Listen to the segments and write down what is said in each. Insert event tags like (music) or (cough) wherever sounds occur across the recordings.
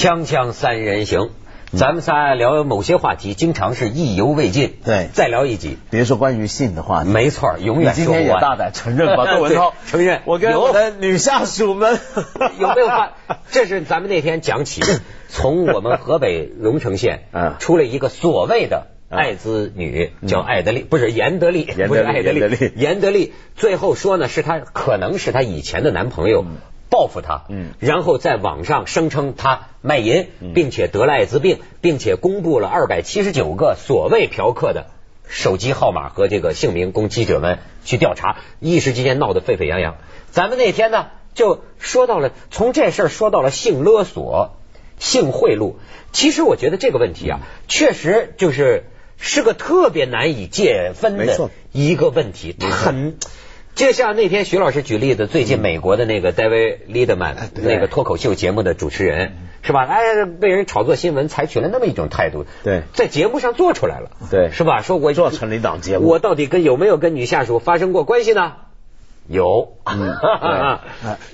锵锵三人行，咱们仨聊某些话题，经常是意犹未尽。对。再聊一集，比如说关于性的话题，没错，永你远说不完。今天也大胆承认吧，窦文涛。(laughs) 承认。我跟有。我的女下属们。(laughs) 有没有发？这是咱们那天讲起，(laughs) 从我们河北荣城县嗯。出了一个所谓的艾滋女，叫艾德丽，不是严德丽，严德丽不是艾德严德丽丽，严德丽。最后说呢，是她可能是她以前的男朋友。报复他，嗯然后在网上声称他卖淫，并且得了艾滋病，并且公布了二百七十九个所谓嫖客的手机号码和这个姓名，供记者们去调查，一时之间闹得沸沸扬扬。咱们那天呢，就说到了从这事儿说到了性勒索、性贿赂。其实我觉得这个问题啊，确实就是是个特别难以界分的一个问题，它很。就像那天徐老师举例子，最近美国的那个 David Liederman、对那个脱口秀节目的主持人是吧？哎，被人炒作新闻，采取了那么一种态度，对在节目上做出来了，对是吧？说我做成了一档节目我到底跟有没有跟女下属发生过关系呢？有，嗯 (laughs) 啊，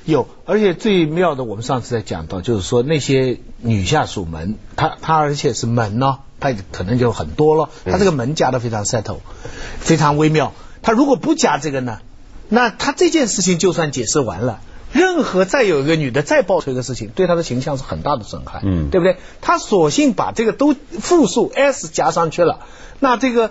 有，而且最妙的，我们上次在讲到，就是说那些女下属们，她她而且是门呢，她可能就很多了，她这个门夹的非常 settle，非常微妙。她如果不夹这个呢，那他这件事情就算解释完了。任何再有一个女的再爆出一个事情，对他的形象是很大的损害，嗯对不对？他索性把这个都复数 s 加上去了，那这个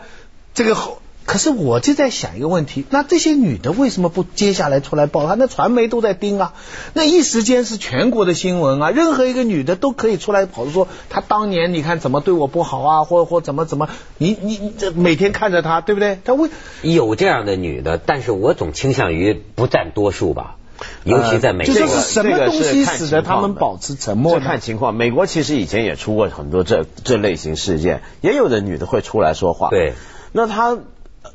这个后，可是我就在想一个问题，那这些女的为什么不接下来出来报？她那传媒都在盯啊，那一时间是全国的新闻啊，任何一个女的都可以出来跑说她当年你看怎么对我不好啊，或或怎么怎么，你你你这每天看着她，对不对？她为有这样的女的，但是我总倾向于不占多数吧，尤其在美就国。说是什么东西使得他们保持沉默这？看情况，美国其实以前也出过很多这这类型事件，也有的女的会出来说话。对，那她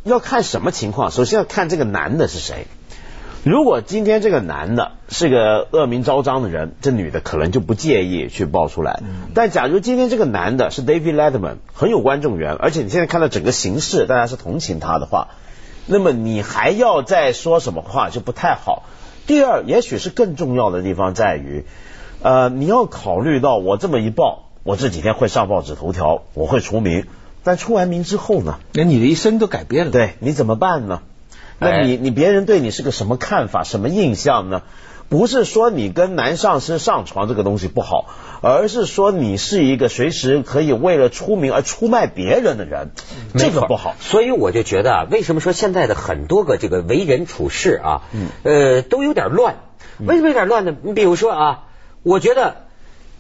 要看什么情况？首先要看这个男的是谁。如果今天这个男的是个恶名昭彰的人，这女的可能就不介意去爆出来。但假如今天这个男的是 David Letterman，很有观众缘，而且你现在看到整个形势，大家是同情他的话，那么你还要再说什么话就不太好。第二，也许是更重要的地方在于，呃，你要考虑到我这么一爆，我这几天会上报纸头条，我会出名，但出完名之后呢？那你的一生都改变了。对你怎么办呢？那哎你你别人对你是个什么看法、什么印象呢？不是说你跟男上司上床这个东西不好，而是说你是一个随时可以为了出名而出卖别人的人，这个不好。所以我就觉得啊，为什么说现在的很多个这个为人处事啊，呃，都有点乱。为什么有点乱呢？你比如说啊，我觉得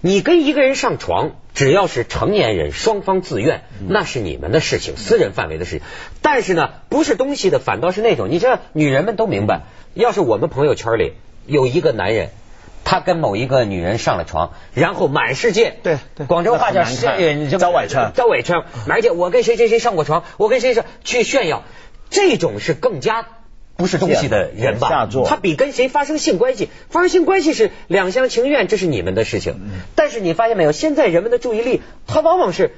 你跟一个人上床，只要是成年人，双方自愿，那是你们的事情，私人范围的事情。但是呢，不是东西的，反倒是那种，你知道，女人们都明白，要是我们朋友圈里有一个男人。他跟某一个女人上了床，然后满世界，对对广州话叫那很难看呃这么招崴称招崴称，而且我跟谁谁谁上过床，我跟谁谁去炫耀，这种是更加不是东西的人吧？下作他比跟谁发生性关系，发生性关系是两厢情愿，这是你们的事情。但是你发现没有，现在人们的注意力，他往往是。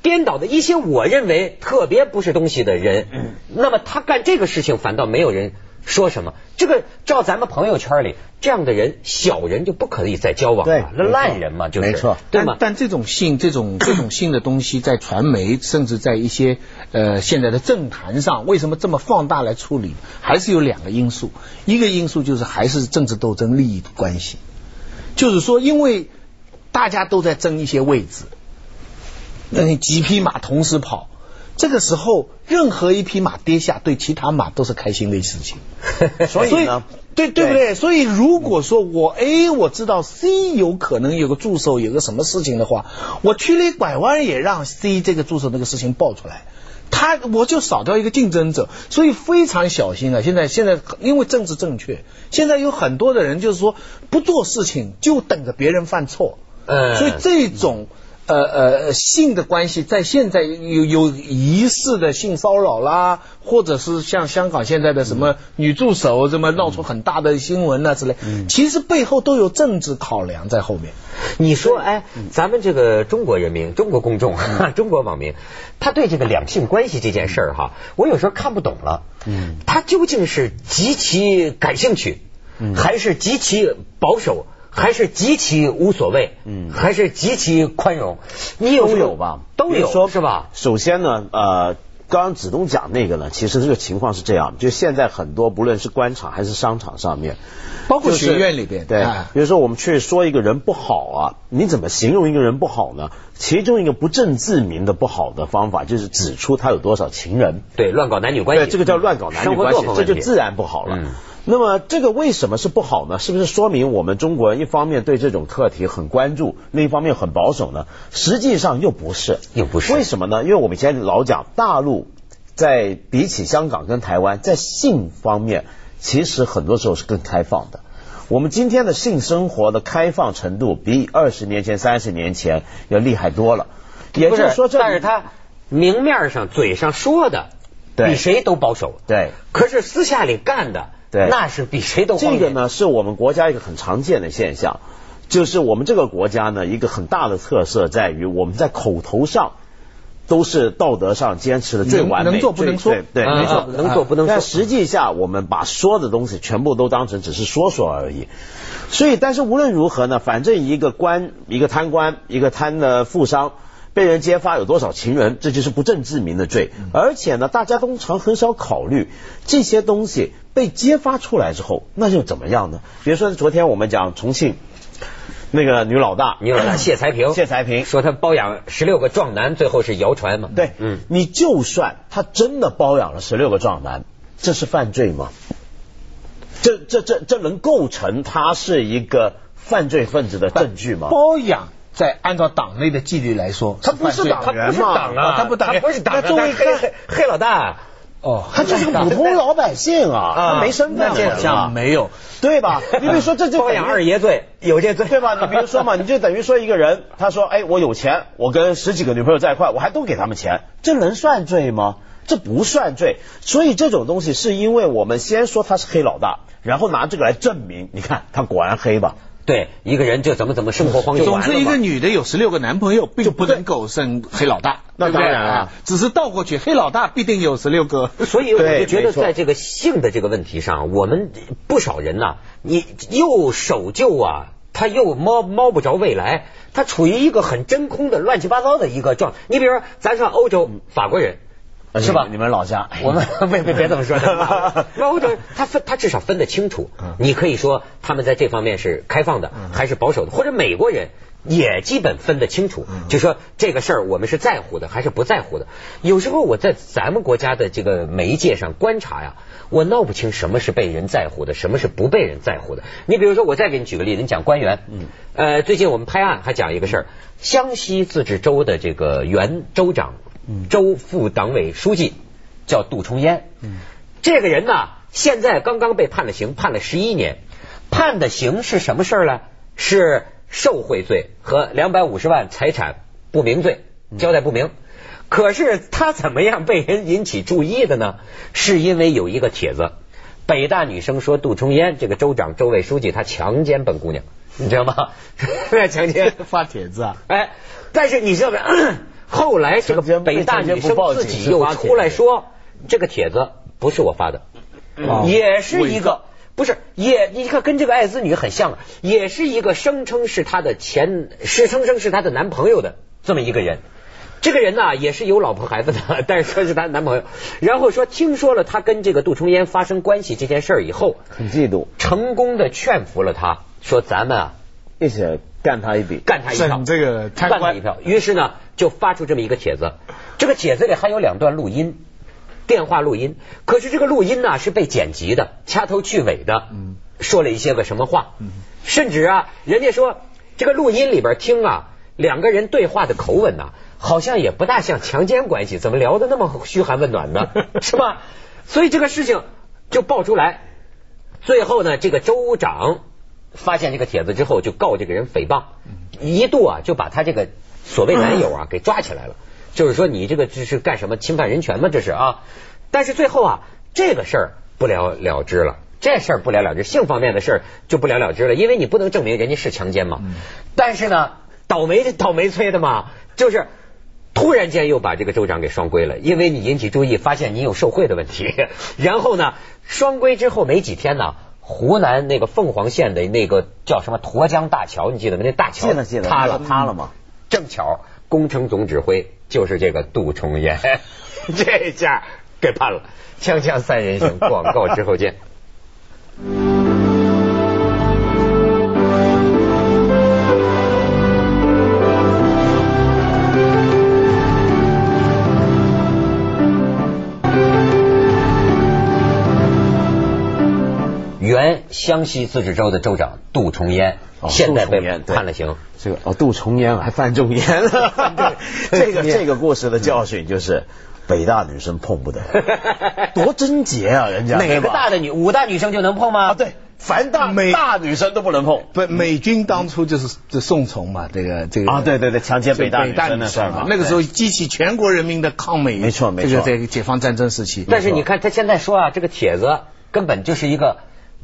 颠倒的一些我认为特别不是东西的人，那么他干这个事情反倒没有人说什么。这个照咱们朋友圈里这样的人，小人就不可以再交往了，那烂人嘛，就是没错对吗？但但这种性，这种 (coughs) 这种性的东西，在传媒甚至在一些呃现在的政坛上，为什么这么放大来处理？还是有两个因素，一个因素就是还是政治斗争、利益的关系，就是说，因为大家都在争一些位置，那你几匹马同时跑。这个时候，任何一匹马跌下，对其他马都是开心的事情。(laughs) 所以呢，对对不对？所以如果说我 A 我知道 C 有可能有个助手有个什么事情的话，我曲里拐弯也让 C 这个助手那个事情爆出来，他我就少掉一个竞争者，所以非常小心啊！现在现在因为政治正确，现在有很多的人就是说不做事情就等着别人犯错，嗯所以这种。呃呃，性的关系在现在有有疑似的性骚扰啦，或者是像香港现在的什么女助手，什么闹出很大的新闻啊之类，其实背后都有政治考量在后面。你说，哎，咱们这个中国人民、中国公众、(laughs) 中国网民，他对这个两性关系这件事儿哈，我有时候看不懂了。嗯，他究竟是极其感兴趣，还是极其保守？还是极其无所谓，嗯，还是极其宽容？你有都有吧？都有说是吧？首先呢，呃。刚刚子东讲那个呢，其实这个情况是这样，就现在很多不论是官场还是商场上面，包括学院里边，对，比如说我们去说一个人不好啊，你怎么形容一个人不好呢？其中一个不正自明的不好的方法，就是指出他有多少情人，对，乱搞男女关系，对，这个叫乱搞男女关系，这就自然不好了。那么这个为什么是不好呢？是不是说明我们中国人一方面对这种课题很关注，另一方面很保守呢？实际上又不是，又不是。为什么呢？因为我们以前老讲大陆在比起香港跟台湾，在性方面其实很多时候是更开放的。我们今天的性生活的开放程度比二十年前、三十年前要厉害多了。也就是说这，但是他明面上嘴上说的比谁都保守，对，可是私下里干的。对，那是比谁都这个呢，是我们国家一个很常见的现象，就是我们这个国家呢，一个很大的特色在于我们在口头上都是道德上坚持的最完美，能做不能说，对，没错，能做不能说。但实际下，我们把说的东西全部都当成只是说说而已。所以，但是无论如何呢，反正一个官，一个贪官，一个贪的富商。被人揭发有多少情人，这就是不正自明的罪。而且呢，大家通常很少考虑这些东西被揭发出来之后，那又怎么样呢？比如说昨天我们讲重庆那个女老大，女老大谢才平，谢才平说她包养十六个壮男，最后是谣传嘛？对，嗯，你就算她真的包养了十六个壮男，这是犯罪吗？这这这这能构成他是一个犯罪分子的证据吗？包养。在按照党内的纪律来说，他不是党员嘛？他不党，他不是党员，他作为黑黑老大，哦，他就是个普通老百姓啊，他没身份好像没有，对吧？你比如说这就包养二爷罪有这罪对吧？你比如说嘛，你就等于说一个人，他说哎，我有钱，我跟十几个女朋友在一块，我还都给他们钱，这能算罪吗？这不算罪。所以这种东西是因为我们先说他是黑老大，然后拿这个来证明，你看他果然黑吧。对一个人就怎么怎么生活方式，总之一个女的有十六个男朋友，并不能够生黑老大。那当然啊，只是倒过去，黑老大必定有十六个。所以我就觉得，在这个性的这个问题上，我们不少人呐，你又守旧啊，他又摸摸不着未来，他处于一个很真空的乱七八糟的一个状。你比如说，咱上欧洲，法国人。是吧？你们老家，我们别别别这么说。(laughs) 那我者他分他至少分得清楚。你可以说他们在这方面是开放的，还是保守的？或者美国人也基本分得清楚，就说这个事儿我们是在乎的，还是不在乎的？有时候我在咱们国家的这个媒介上观察呀，我闹不清什么是被人在乎的，什么是不被人在乎的。你比如说，我再给你举个例子，你讲官员。嗯。呃，最近我们拍案还讲一个事儿，湘西自治州的这个原州长。州副党委书记叫杜重烟，这个人呢，现在刚刚被判了刑，判了十一年，判的刑是什么事儿呢？是受贿罪和两百五十万财产不明罪，交代不明。可是他怎么样被人引起注意的呢？是因为有一个帖子，北大女生说杜重烟这个州长、州委书记他强奸本姑娘，你知道吗？(laughs) 强奸发帖子啊？哎，但是你知道没？后来这个北大女生自己又出来说，这个帖子不是我发的，也是一个不是也你看跟这个艾滋女很像，也是一个声称是她的前是声称是她的男朋友的这么一个人，这个人呢也是有老婆孩子的，但是说是她男朋友，然后说听说了他跟这个杜重烟发生关系这件事儿以后，很嫉妒，成功的劝服了他，说咱们啊一起干他一笔，干他一票，这个干他一票，于是呢。就发出这么一个帖子，这个帖子里还有两段录音，电话录音。可是这个录音呢是被剪辑的，掐头去尾的，说了一些个什么话，甚至啊，人家说这个录音里边听啊，两个人对话的口吻呐，好像也不大像强奸关系，怎么聊的那么嘘寒问暖呢？(laughs) 是吧？所以这个事情就爆出来，最后呢，这个州长发现这个帖子之后，就告这个人诽谤，一度啊就把他这个。所谓男友啊，给抓起来了，就是说你这个这是干什么侵犯人权吗？这是啊，但是最后啊，这个事儿不了了之了，这事儿不了了之，性方面的事儿就不了了之了，因为你不能证明人家是强奸嘛。但是呢，倒霉倒霉催的嘛，就是突然间又把这个州长给双规了，因为你引起注意，发现你有受贿的问题，然后呢，双规之后没几天呢，湖南那个凤凰县的那个叫什么沱江大桥，你记得吗？那大桥记得记得塌了，塌了吗？正巧工程总指挥就是这个杜重岩，(laughs) 这下给判了。锵锵三人行，广告之后见。(laughs) 原湘西自治州的州长杜重烟，哦现在被判了刑。这个哦，杜重烟 (laughs) 还范仲淹了。这个 (laughs) 这个故事的教训就是，北大女生碰不得，(laughs) 多贞洁啊，人家哪个大的女武大女生就能碰吗？啊？对，凡大美大女生都不能碰不，美军当初就是这宋崇嘛，这个这个啊！对对对，强奸北大女大生的事儿嘛，那个时候激起全国人民的抗美，没错没错这个在解放战争时期，但是你看他现在说啊，这个帖子根本就是一个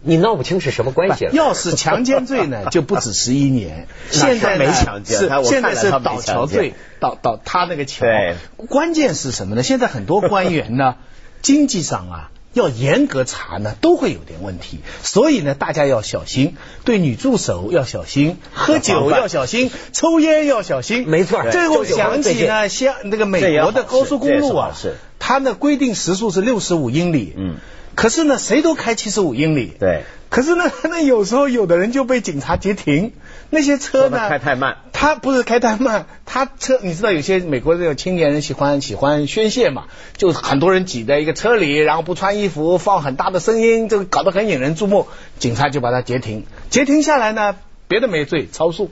你闹不清是什么关系了。要是强奸罪呢，就不止十一年。(laughs) 现在没强奸是他现在是倒桥罪，倒倒他那个桥。关键是什么呢？现在很多官员呢，经济上啊。要严格查呢，都会有点问题，所以呢，大家要小心，对女助手要小心，喝酒要小心，抽烟要小心。没错这我想起呢，像那个美国的高速公路啊这也好事，它呢规定时速是六十五英里，嗯，可是呢，谁都开七十五英里，对，可是呢，那有时候有的人就被警察截停，那些车呢开太慢，他不是开太慢，他车你知道有些美国这种青年人喜欢喜欢宣泄嘛，就很多人挤在一个车里，然后不穿衣服，放很大的声音，这个搞得很引人注目，警察就把他截停，截停下来呢，别的没罪，超速。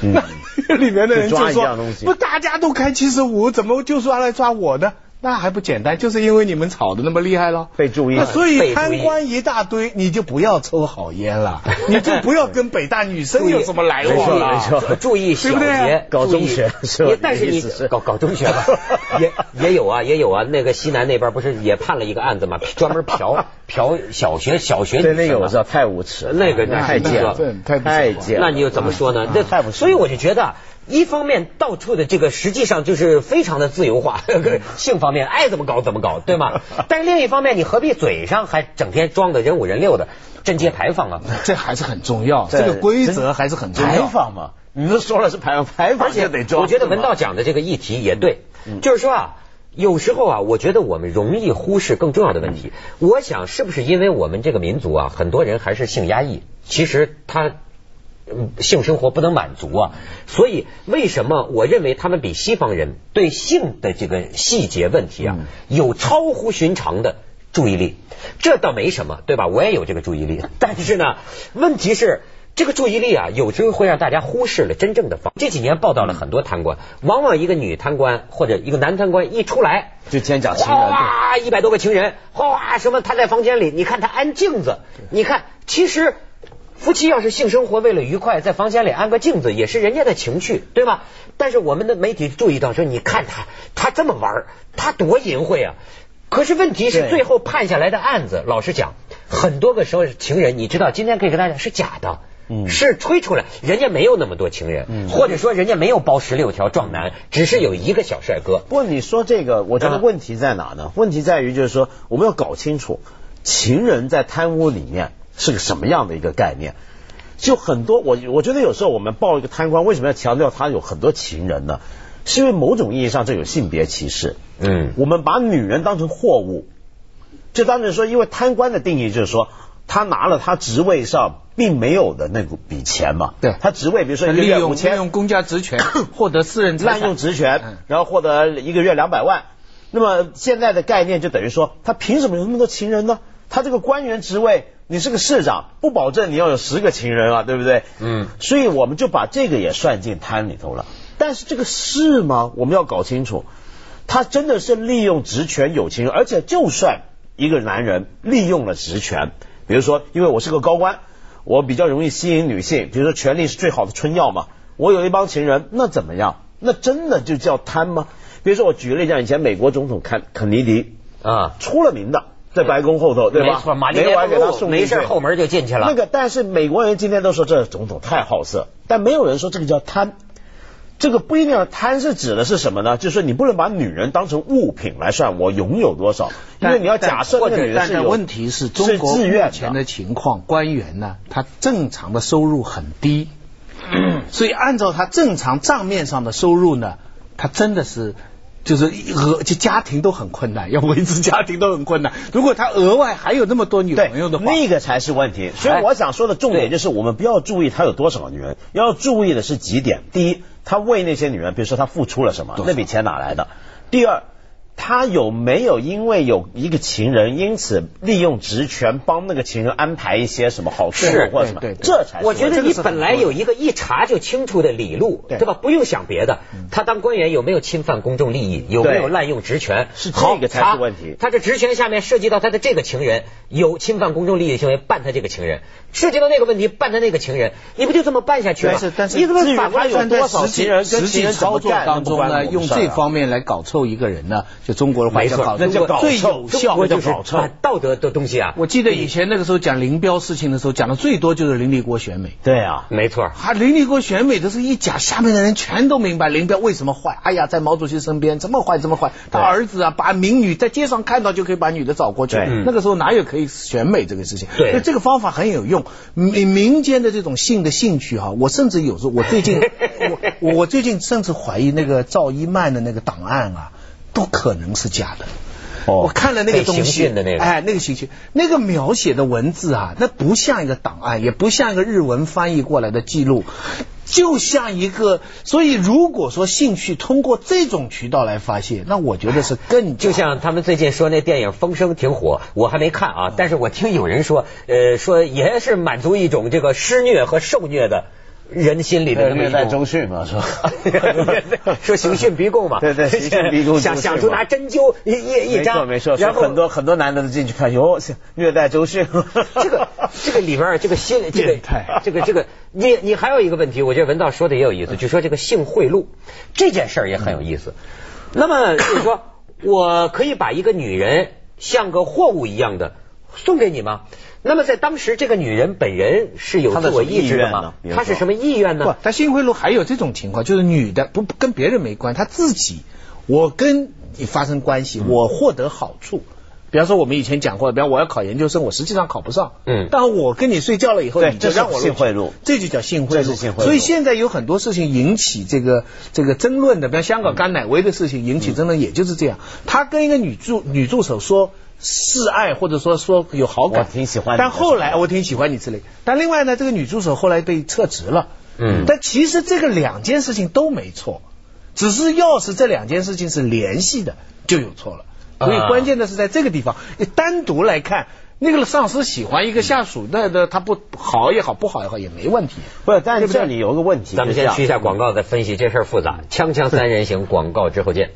嗯。那 (laughs) 里面的人就说样东：“西。不，大家都开七十五，怎么就说来抓我呢？那还不简单，就是因为你们吵得那么厉害了。被注意了所以贪官一大堆，你就不要抽好烟了，(laughs) 你就不要跟北大女生有什么来往了。注意小节，搞中学是吧？但是你搞搞中学吧，(laughs) 也也有啊，也有啊。那个西南那边不是也判了一个案子嘛，(laughs) 专门嫖嫖小学小学那个我知道，太无耻了，那个太贱了。那个，太太贱了。那你又怎么说呢？那太无耻所以我就觉得，一方面到处的这个实际上就是非常的自由化，(laughs) 性方面爱怎么搞怎么搞，对吗？(laughs) 但是另一方面，你何必嘴上还整天装的人五人六的，贞节牌坊啊？这还是很重要，这个规则还是很重要牌要。坊嘛，你都说了是牌坊，牌坊而且就得装。我觉得文道讲的这个议题也对，嗯就是说啊。有时候啊，我觉得我们容易忽视更重要的问题。我想，是不是因为我们这个民族啊，很多人还是性压抑，其实他嗯性生活不能满足啊，所以为什么我认为他们比西方人对性的这个细节问题啊，有超乎寻常的注意力？这倒没什么，对吧？我也有这个注意力，(laughs) 但是呢，问题是。这个注意力啊，有时候会让大家忽视了真正的方。这几年报道了很多贪官，往往一个女贪官或者一个男贪官一出来，就先讲情人，哗哗一百多个情人，哗哗什么他在房间里，你看他安镜子，你看其实夫妻要是性生活为了愉快，在房间里安个镜子也是人家的情趣，对吧？但是我们的媒体注意到说，你看他他这么玩，他多淫秽啊！可是问题是，最后判下来的案子，老实讲，很多个时候情人，你知道，今天可以跟大家讲是假的。嗯是吹出来，人家没有那么多情人，嗯或者说人家没有包十六条壮男，只是有一个小帅哥。不过你说这个，我觉得啊问题在哪呢？问题在于就是说，我们要搞清楚情人在贪污里面是个什么样的一个概念。就很多我我觉得有时候我们报一个贪官，为什么要强调他有很多情人呢？是因为某种意义上这有性别歧视。嗯我们把女人当成货物，就当成说，因为贪官的定义就是说，他拿了他职位上并没有的那笔钱嘛。对他职位比如说一个月五千，用公家职权 (coughs) 获得私人滥用职权嗯，然后获得一个月两百万。那么现在的概念就等于说，他凭什么有那么多情人呢？他这个官员职位，你是个市长，不保证你要有十个情人啊，对不对？嗯，所以我们就把这个也算进贪里头了。但是这个是吗？我们要搞清楚，他真的是利用职权有情人，而且就算一个男人利用了职权，比如说，因为我是个高官，我比较容易吸引女性，比如说权力是最好的春药嘛，我有一帮情人，那怎么样？那真的就叫贪吗？比如说，我举个例子，像以前美国总统肯肯尼迪啊，出了名的，在白宫后头，对吧？没错，没莲完给他送没事后门就进去了。那个，但是美国人今天都说这总统太好色，但没有人说这个叫贪。这个不一定要贪是指的是什么呢？就是你不能把女人当成物品来算，我拥有多少，因为你要假设那个女人但但是有问题是中国目自愿前的情况，官员呢，他正常的收入很低，所以按照他正常账面上的收入呢，他真的是。就是额就家庭都很困难，要维持家庭都很困难。(laughs) 如果他额外还有那么多女对朋友的话，那个才是问题。所以我想说的重点就是，我们不要注意他有多少个女人，要注意的是几点：第一，他为那些女人，比如说他付出了什么，那笔钱哪来的；第二。他有没有因为有一个情人，因此利用职权帮那个情人安排一些什么好处是或者什么？对对对这才是我觉得你本来有一个一查就清楚的理路，对对吧？不用想别的，他当官员有没有侵犯公众利益，有没有滥用职权？是这好个才是查问题他这职权下面涉及到他的这个情人有侵犯公众利益行为，办他这个情人；涉及到那个问题，办他那个情人，你不就这么办下去吗？但是但是你怎么至于反过来他有多少实际情人跟情人怎么操作干当中呢，用这方面来搞臭一个人呢，就中国的话叫搞那叫搞最臭有效中国就是道德的东西啊，我记得以前那个时候讲林彪事情的时候，讲的最多就是林立国选美。对啊，没错。啊，林立国选美的时候一讲，下面的人全都明白林彪为什么坏。哎呀，在毛主席身边这么坏这么坏，他儿子啊，把民女在街上看到就可以把女的找过去。那个时候哪有可以选美这个事情？对所以这个方法很有用。民民间的这种性的兴趣哈、我甚至有时候我最近 (laughs) 我我最近甚至怀疑那个赵一曼的那个档案啊，都可能是假的。哦我看了那个东西，讯的那个哎，那个刑讯，那个描写的文字啊，那不像一个档案，也不像一个日文翻译过来的记录，就像一个。所以，如果说兴趣通过这种渠道来发泄，那我觉得是更就像他们最近说那电影《风声》挺火，我还没看啊，但是我听有人说，呃，说也是满足一种这个施虐和受虐的人心里的那么一种虐待周迅嘛，是吧？(laughs) 说刑讯逼供嘛，(laughs) 对对刑讯逼供 (laughs) 想想出拿针灸一一一没张，错没错，然后很多很多男的都进去看，哟，虐待周迅，这个这个里边这个心这个这个这个，你你还有一个问题，我觉得文道说的也有意思，就说这个性贿赂这件事儿也很有意思。那么就是说，我可以把一个女人像个货物一样的送给你吗？那么在当时，这个女人本人是有自我意志的吗她是什么意愿呢不呢？，他性贿赂还有这种情况，就是女的不不跟别人没关，她自己，我跟你发生关系，我获得好处。比方说，我们以前讲过，比方我要考研究生，我实际上考不上，嗯但我跟你睡觉了以后，你就让我性贿赂这就叫。性贿赂所以现在有很多事情引起这个这个争论的，比方香港甘乃威的事情引起争论，也就是这样。他跟一个女助女助手说示爱，或者说说有好感，我挺喜欢但后来我挺喜欢你之类。但另外呢，这个女助手后来被撤职了。嗯但其实这个两件事情都没错，只是要是这两件事情是联系的，就有错了。所以啊关键的是在这个地方，你单独来看，那个上司喜欢一个下属，那那他不好也好，不好也好也没问题。不是，但是这里有一个问题，咱们先去一下广告，再分析这事儿复杂。锵锵三人行，广告之后见。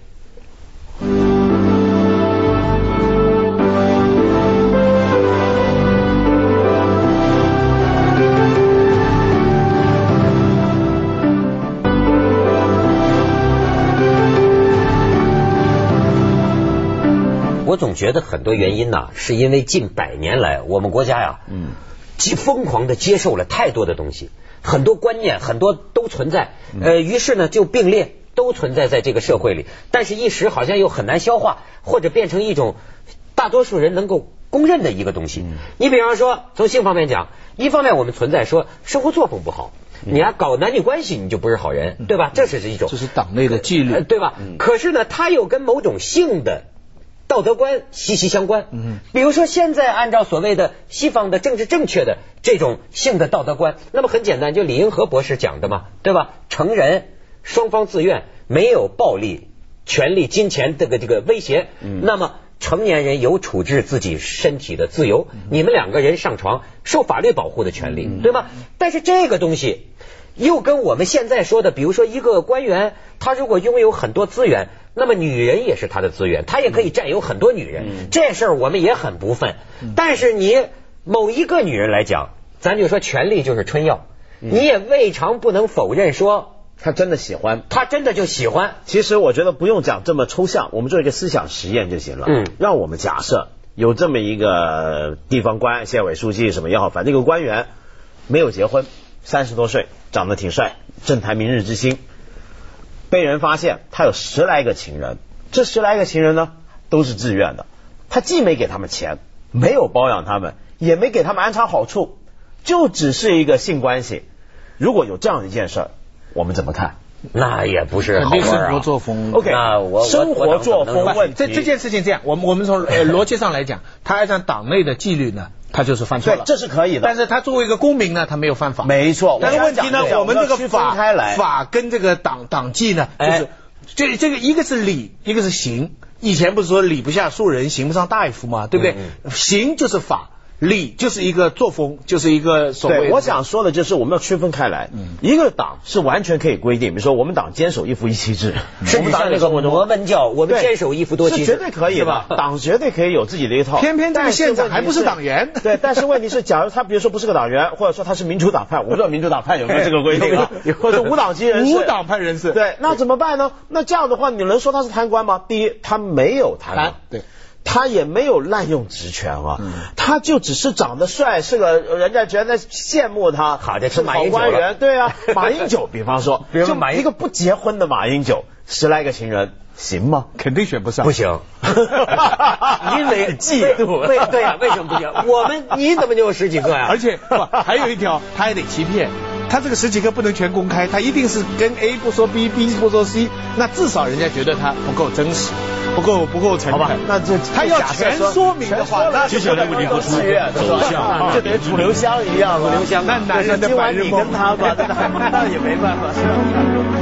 总觉得很多原因呢，是因为近百年来我们国家呀，嗯，极疯狂的接受了太多的东西，很多观念很多都存在，呃，于是呢就并列都存在在这个社会里，但是一时好像又很难消化，或者变成一种大多数人能够公认的一个东西。你比方说从性方面讲，一方面我们存在说生活作风不好，你还搞男女关系你就不是好人，对吧？这是一种。这是党内的纪律。呃，对吧？可是呢，它又跟某种性的道德观息息相关。嗯，比如说现在按照所谓的西方的政治正确的这种性的道德观，那么很简单，就李银河博士讲的嘛，对吧？成人双方自愿，没有暴力、权力、金钱这个这个威胁，嗯那么。成年人有处置自己身体的自由，你们两个人上床受法律保护的权利，对吧？但是这个东西又跟我们现在说的，比如说一个官员，他如果拥有很多资源，那么女人也是他的资源，他也可以占有很多女人。这事儿我们也很不忿。但是你某一个女人来讲，咱就说权力就是春药，你也未尝不能否认说他真的喜欢。他真的就喜欢。其实我觉得不用讲这么抽象，我们做一个思想实验就行了。嗯让我们假设有这么一个地方官、县委书记什么也好，反正一个官员没有结婚，三十多岁，长得挺帅，政坛明日之星。被人发现他有十来个情人，这十来个情人呢都是自愿的，他既没给他们钱，没有包养他们，也没给他们安插好处，就只是一个性关系。如果有这样一件事儿，我们怎么看？那也不是好肯定生活玩啊。作风。OK，那我我生活作风问题，这这件事情这样，我们我们从呃 (laughs) 逻辑上来讲，他按照党内的纪律呢，他就是犯错了，。对这是可以的。但是他作为一个公民呢，他没有犯法。没错，但是问题呢，我们这个法开来，法跟这个党党纪呢，就哎是这这个一个是理，一个是刑。以前不是说礼不下庶人，刑不上大夫嘛，对不对？嗯刑就是法，礼就是一个作风，就是一个所谓对，我想说的就是我们要区分开来。一个党是完全可以规定，比如说我们党坚守一夫一妻制，我甚至们党像那个摩门教，我们坚守一夫多妻制，是绝对可以吧？党绝对可以有自己的一套。偏偏这个但是县长还不是党员 (laughs) 对，但是问题是，假如他比如说不是个党员，或者说他是民主党派，我不知道民主党派有没有这个规定啊，或者是无党籍人士。无党派人士对，那怎么办呢？那这样的话，你能说他是贪官吗？第一，他没有贪官贪，对。他也没有滥用职权啊，他就只是长得帅，是个人家觉得羡慕他，好的是马英九员，对啊，(laughs) 马英九，比方说，就 (laughs) 比如说马英一个不结婚的马英九，十来个情人，行吗？肯定选不上，不行，(laughs) 因为嫉妒为对呀、为什么不行？我们你怎么就有十几个呀、而且不还有一条，他还得欺骗。他这个十几个不能全公开，他一定是跟 A 不说 B，B 不说 C，那至少人家觉得他不够真实，不够不够诚好吧恳。，那这他要全说明的话，那接下来问题会出走向就等于楚留香一样了，楚留香那男人的白日梦跟他吧，那那也没办法。